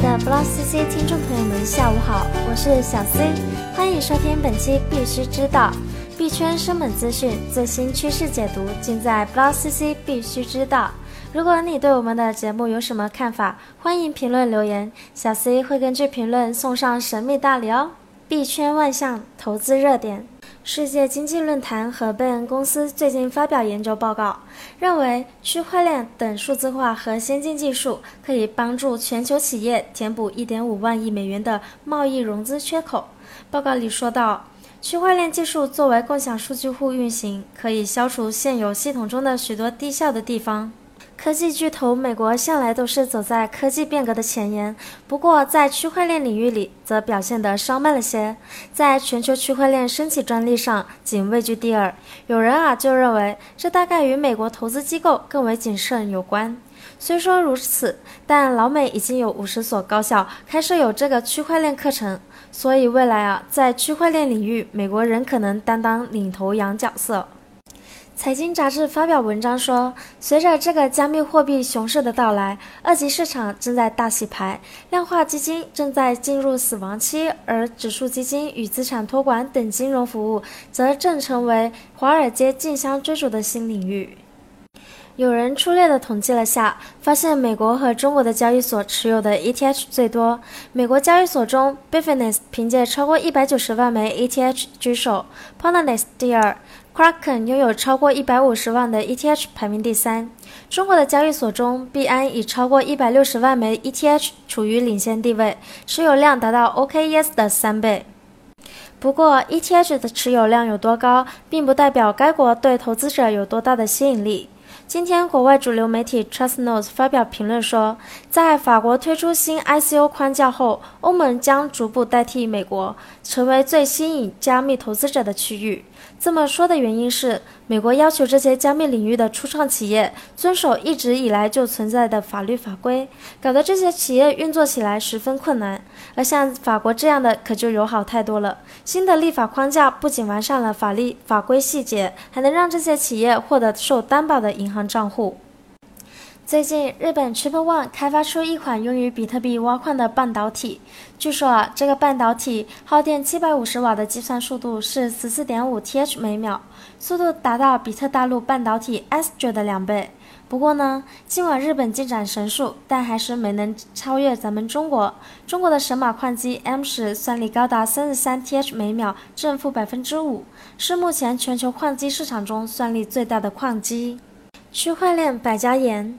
的 b l o c C 听众朋友们，下午好，我是小 C，欢迎收听本期必须知道币圈生猛资讯、最新趋势解读，尽在 b l o c C 必须知道。如果你对我们的节目有什么看法，欢迎评论留言，小 C 会根据评论送上神秘大礼哦。币圈万象投资热点。世界经济论坛和贝恩公司最近发表研究报告，认为区块链等数字化和先进技术可以帮助全球企业填补1.5万亿美元的贸易融资缺口。报告里说到，区块链技术作为共享数据库运行，可以消除现有系统中的许多低效的地方。科技巨头美国向来都是走在科技变革的前沿，不过在区块链领域里则表现得稍慢了些，在全球区块链申请专利上仅位居第二。有人啊就认为这大概与美国投资机构更为谨慎有关。虽说如此，但老美已经有五十所高校开设有这个区块链课程，所以未来啊在区块链领域，美国人可能担当领头羊角色。财经杂志发表文章说，随着这个加密货币熊市的到来，二级市场正在大洗牌，量化基金正在进入死亡期，而指数基金与资产托管等金融服务则正成为华尔街竞相追逐的新领域。有人粗略地统计了下，发现美国和中国的交易所持有的 ETH 最多。美国交易所中 b i f i n e s s 凭借超过一百九十万枚 ETH 居首 p o l a r i s 第二，Kraken 拥有超过一百五十万的 ETH 排名第三。中国的交易所中，币安以超过一百六十万枚 ETH 处于领先地位，持有量达到 OKES 的三倍。不过，ETH 的持有量有多高，并不代表该国对投资者有多大的吸引力。今天，国外主流媒体 Trust Notes 发表评论说，在法国推出新 ICO 框架后，欧盟将逐步代替美国，成为最吸引加密投资者的区域。这么说的原因是，美国要求这些加密领域的初创企业遵守一直以来就存在的法律法规，搞得这些企业运作起来十分困难。而像法国这样的可就友好太多了。新的立法框架不仅完善了法律法规细节，还能让这些企业获得受担保的银行账户。最近，日本 Triple One 开发出一款用于比特币挖矿的半导体。据说啊，这个半导体耗电七百五十瓦的计算速度是十四点五 TH 每秒，速度达到比特大陆半导体 Str 的两倍。不过呢，尽管日本进展神速，但还是没能超越咱们中国。中国的神马矿机 M 十算力高达三十三 TH 每秒，正负百分之五，是目前全球矿机市场中算力最大的矿机。区块链百家言。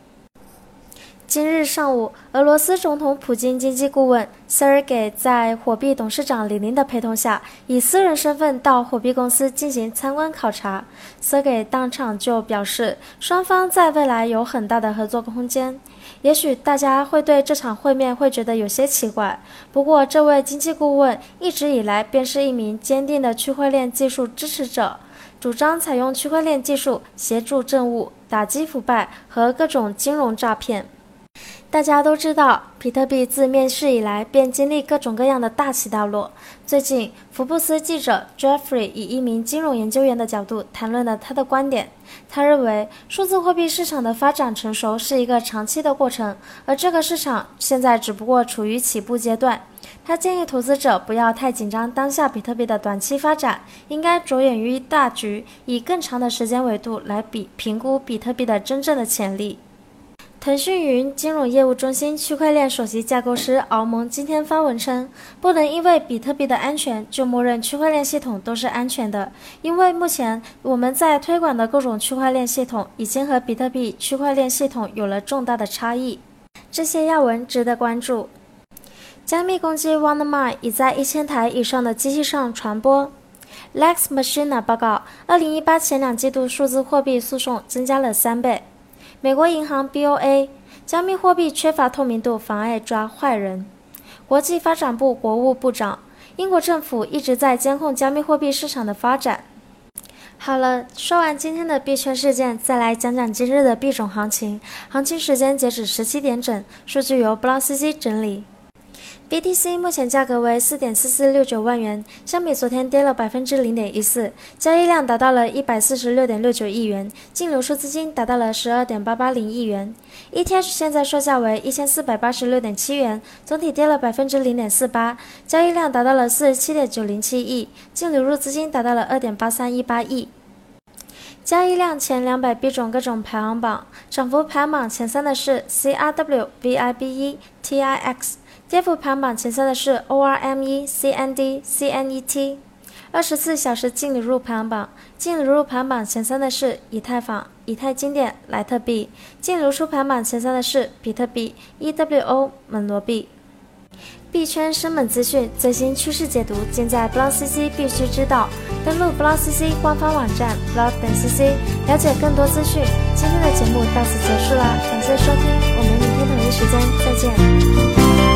今日上午，俄罗斯总统普京经济顾问 Sergey 在火币董事长李林的陪同下，以私人身份到火币公司进行参观考察。Sergey 当场就表示，双方在未来有很大的合作空间。也许大家会对这场会面会觉得有些奇怪，不过这位经济顾问一直以来便是一名坚定的区块链技术支持者，主张采用区块链技术协助政务、打击腐败和各种金融诈骗。大家都知道，比特币自面世以来便经历各种各样的大起大落。最近，福布斯记者 Jeffrey 以一名金融研究员的角度谈论了他的观点。他认为，数字货币市场的发展成熟是一个长期的过程，而这个市场现在只不过处于起步阶段。他建议投资者不要太紧张当下比特币的短期发展，应该着眼于大局，以更长的时间维度来比评估比特币的真正的潜力。腾讯云金融业务中心区块链首席架构师敖蒙今天发文称，不能因为比特币的安全就默认区块链系统都是安全的，因为目前我们在推广的各种区块链系统已经和比特币区块链系统有了重大的差异。这些要闻值得关注。加密攻击 WannaMine 已在一千台以上的机器上传播。Lex Machina 报告，二零一八前两季度数字货币诉讼增加了三倍。美国银行 BOA，加密货币缺乏透明度，妨碍抓坏人。国际发展部国务部长，英国政府一直在监控加密货币市场的发展。好了，说完今天的币圈事件，再来讲讲今日的币种行情。行情时间截止十七点整，数据由布劳斯基整理。BTC 目前价格为四点四四六九万元，相比昨天跌了百分之零点一四，交易量达到了一百四十六点六九亿元，净流出资金达到了十二点八八零亿元。ETH 现在售价为一千四百八十六点七元，总体跌了百分之零点四八，交易量达到了四十七点九零七亿，净流入资金达到了二点八三一八亿。交易量前两百币种各种排行榜，涨幅排行榜前三的是 CRW、VIBE、TIX。跌幅排行榜前三的是 ORME、CND、CNET。二十四小时净流入排行榜，净流入排行榜前三的是以太坊、以太经典、莱特币；净流出排行榜前三的是比特币、EWO、门罗币。币圈生猛资讯、最新趋势解读，尽在 BlockCC 必须知道。登录 BlockCC 官方网站 blockcc，了解更多资讯。今天的节目到此结束了，感谢收听，我们明天同一时间再见。